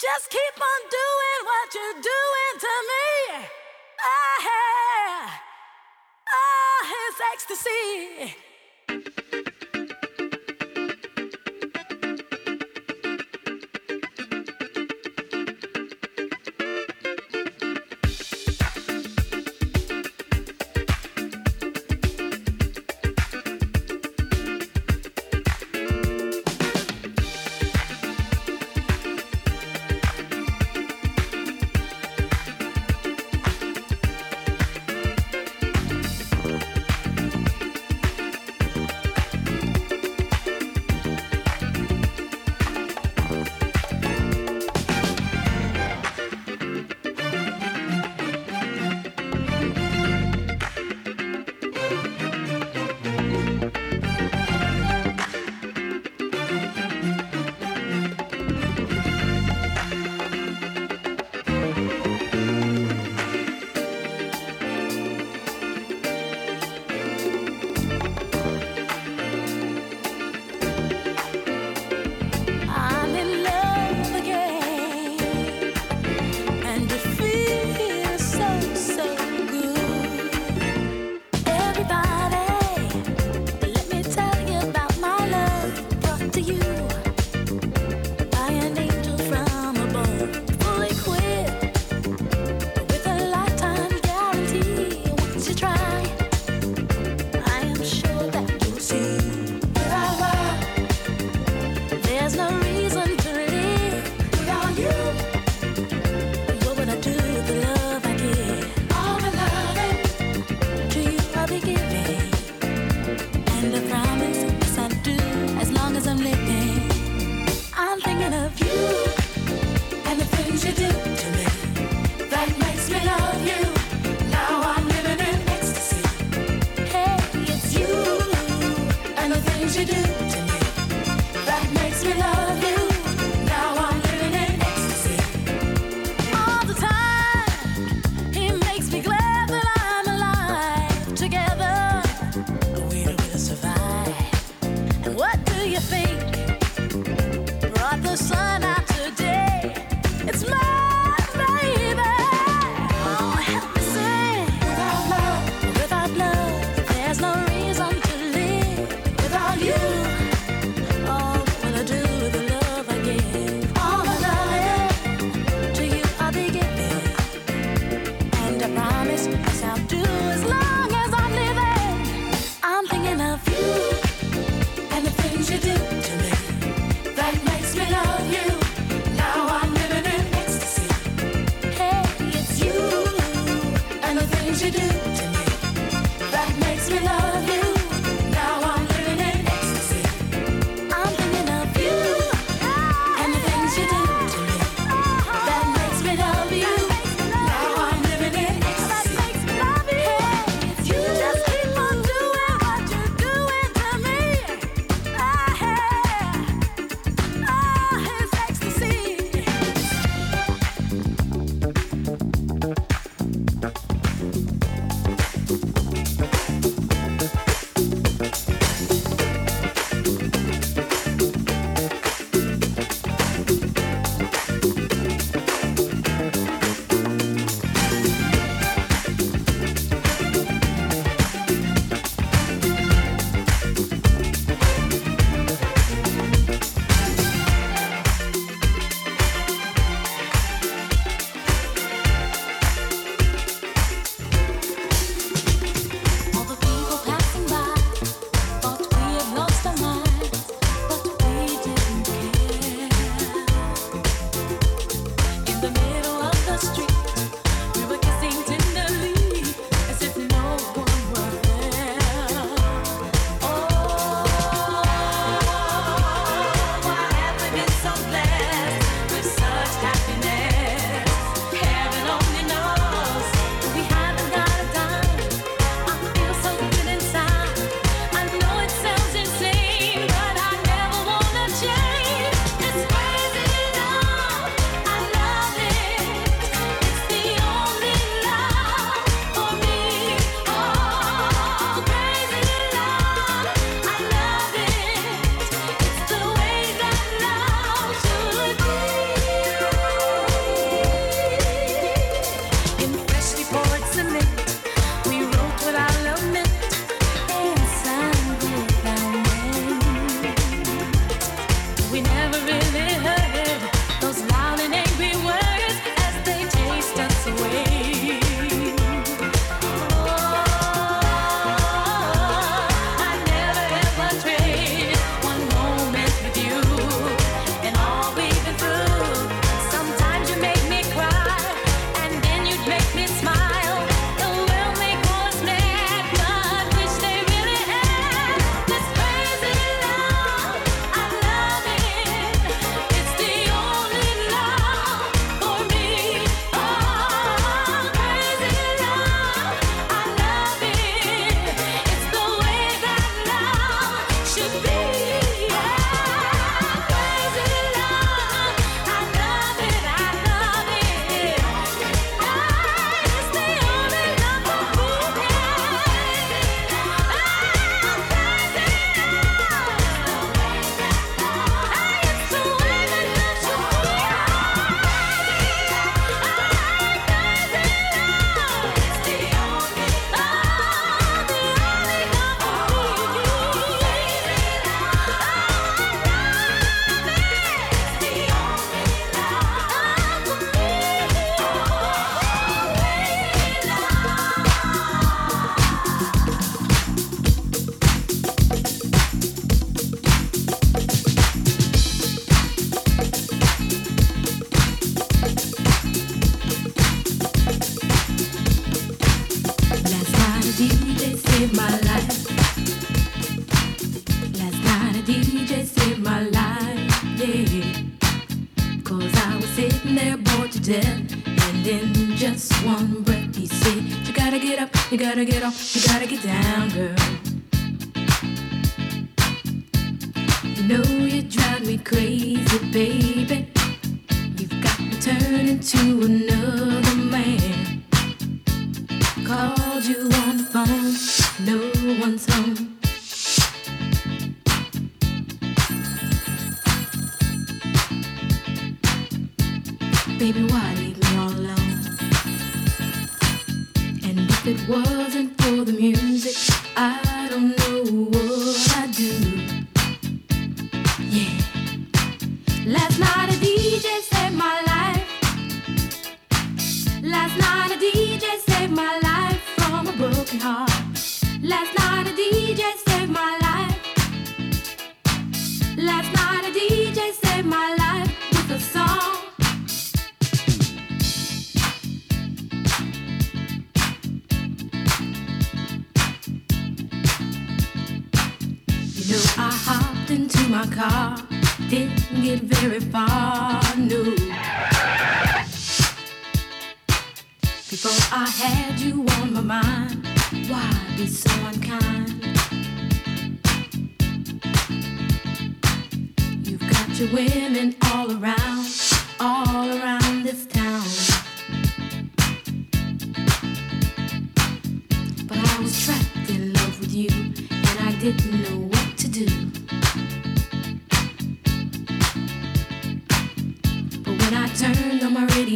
Just keep on doing what you're doing to me. Ah, ah, it's ecstasy. to do.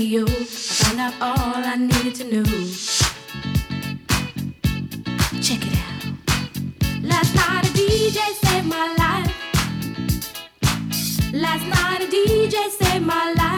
you. I found out all I needed to know. Check it out. Last night a DJ saved my life. Last night a DJ saved my life.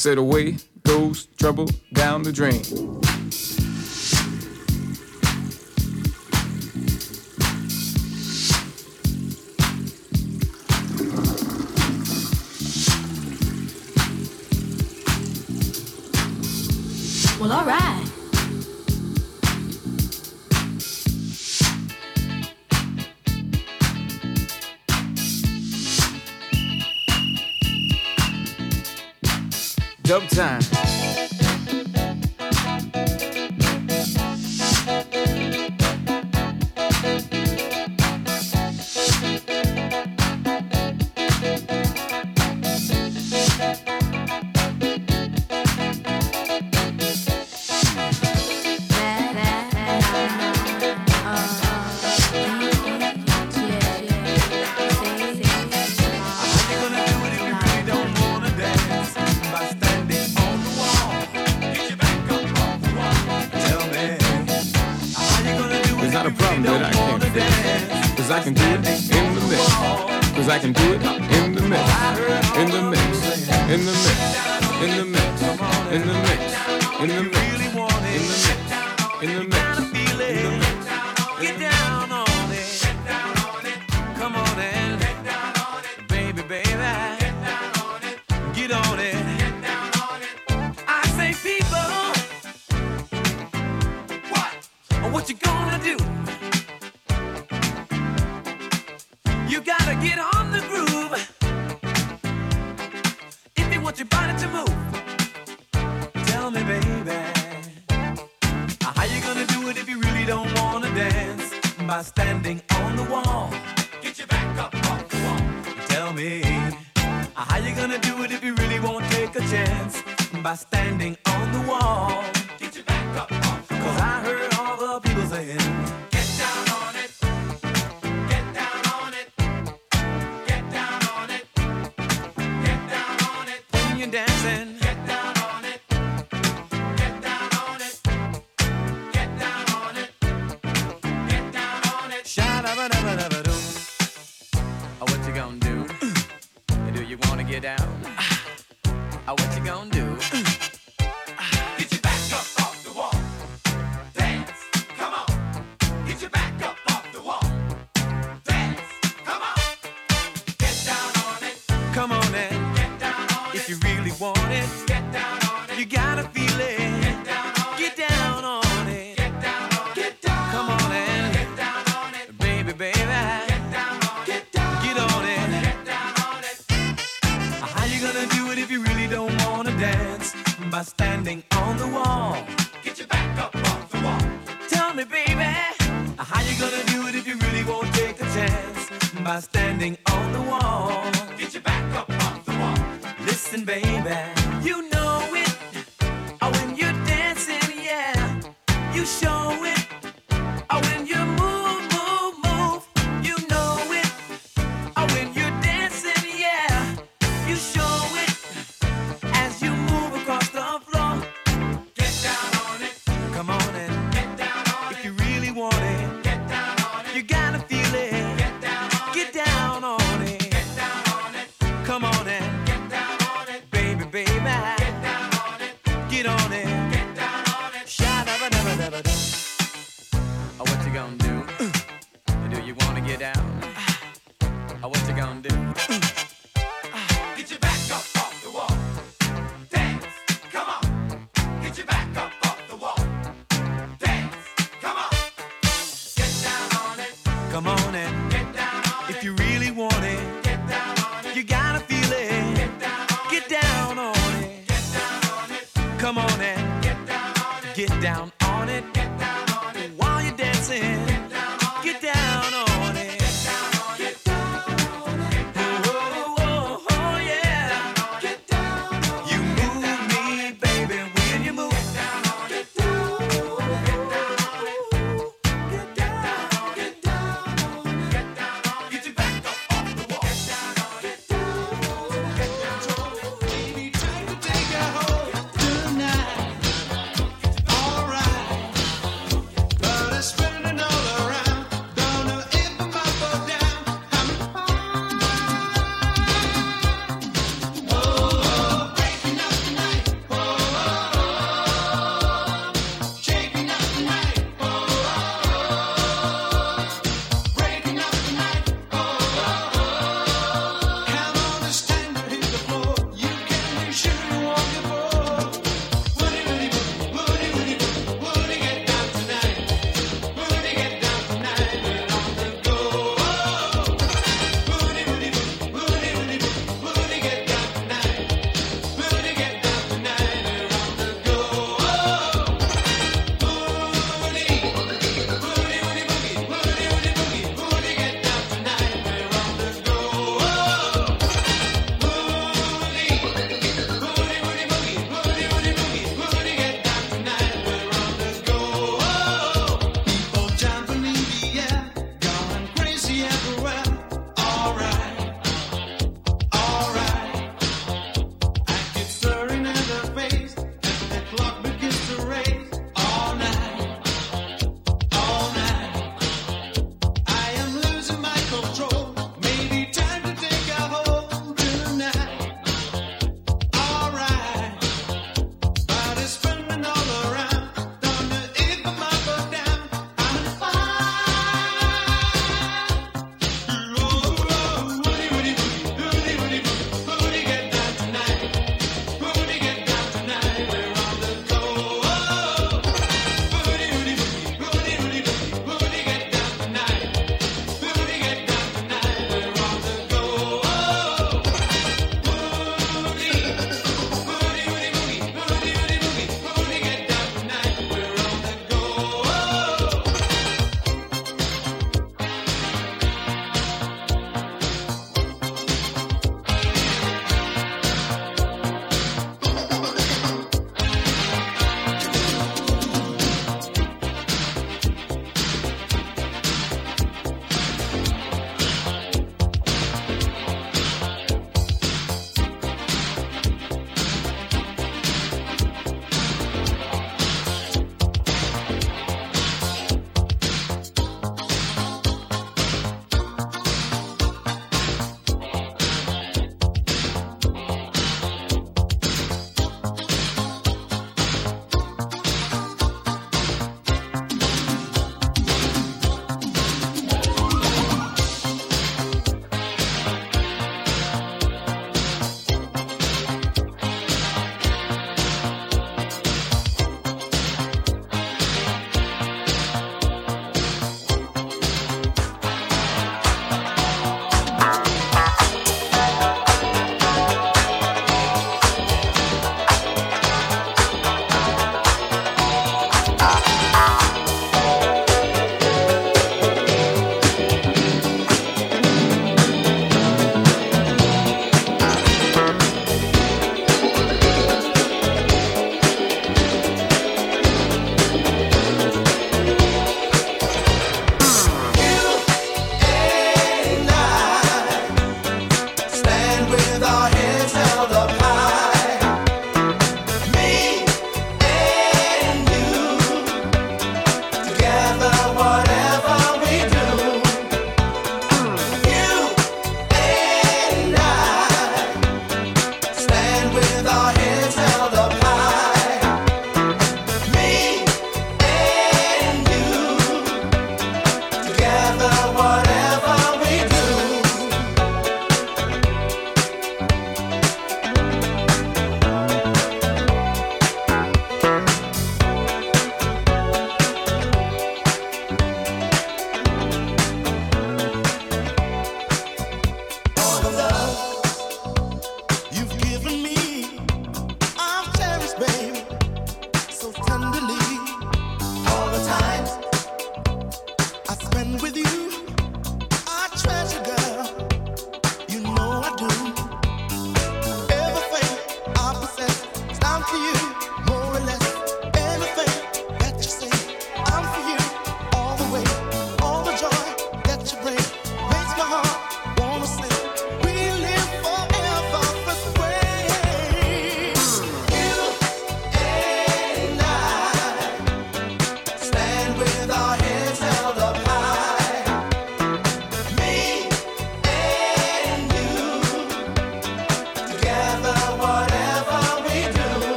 said away goes trouble down the drain. Dub time. How you gonna do it if you really won't take a chance? By standing on the wall. Get your back up off Cause I heard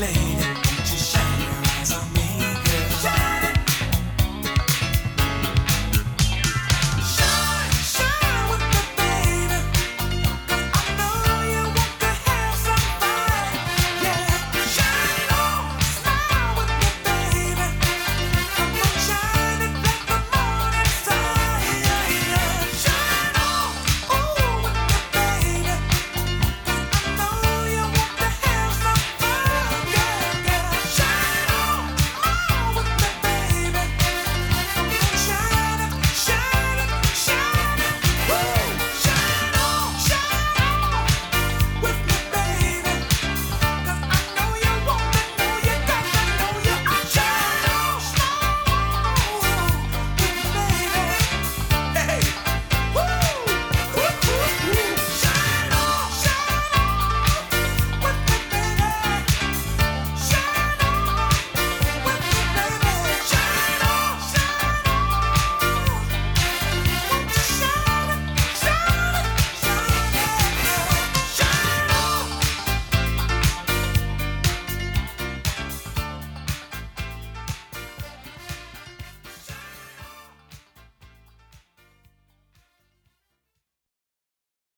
feeling.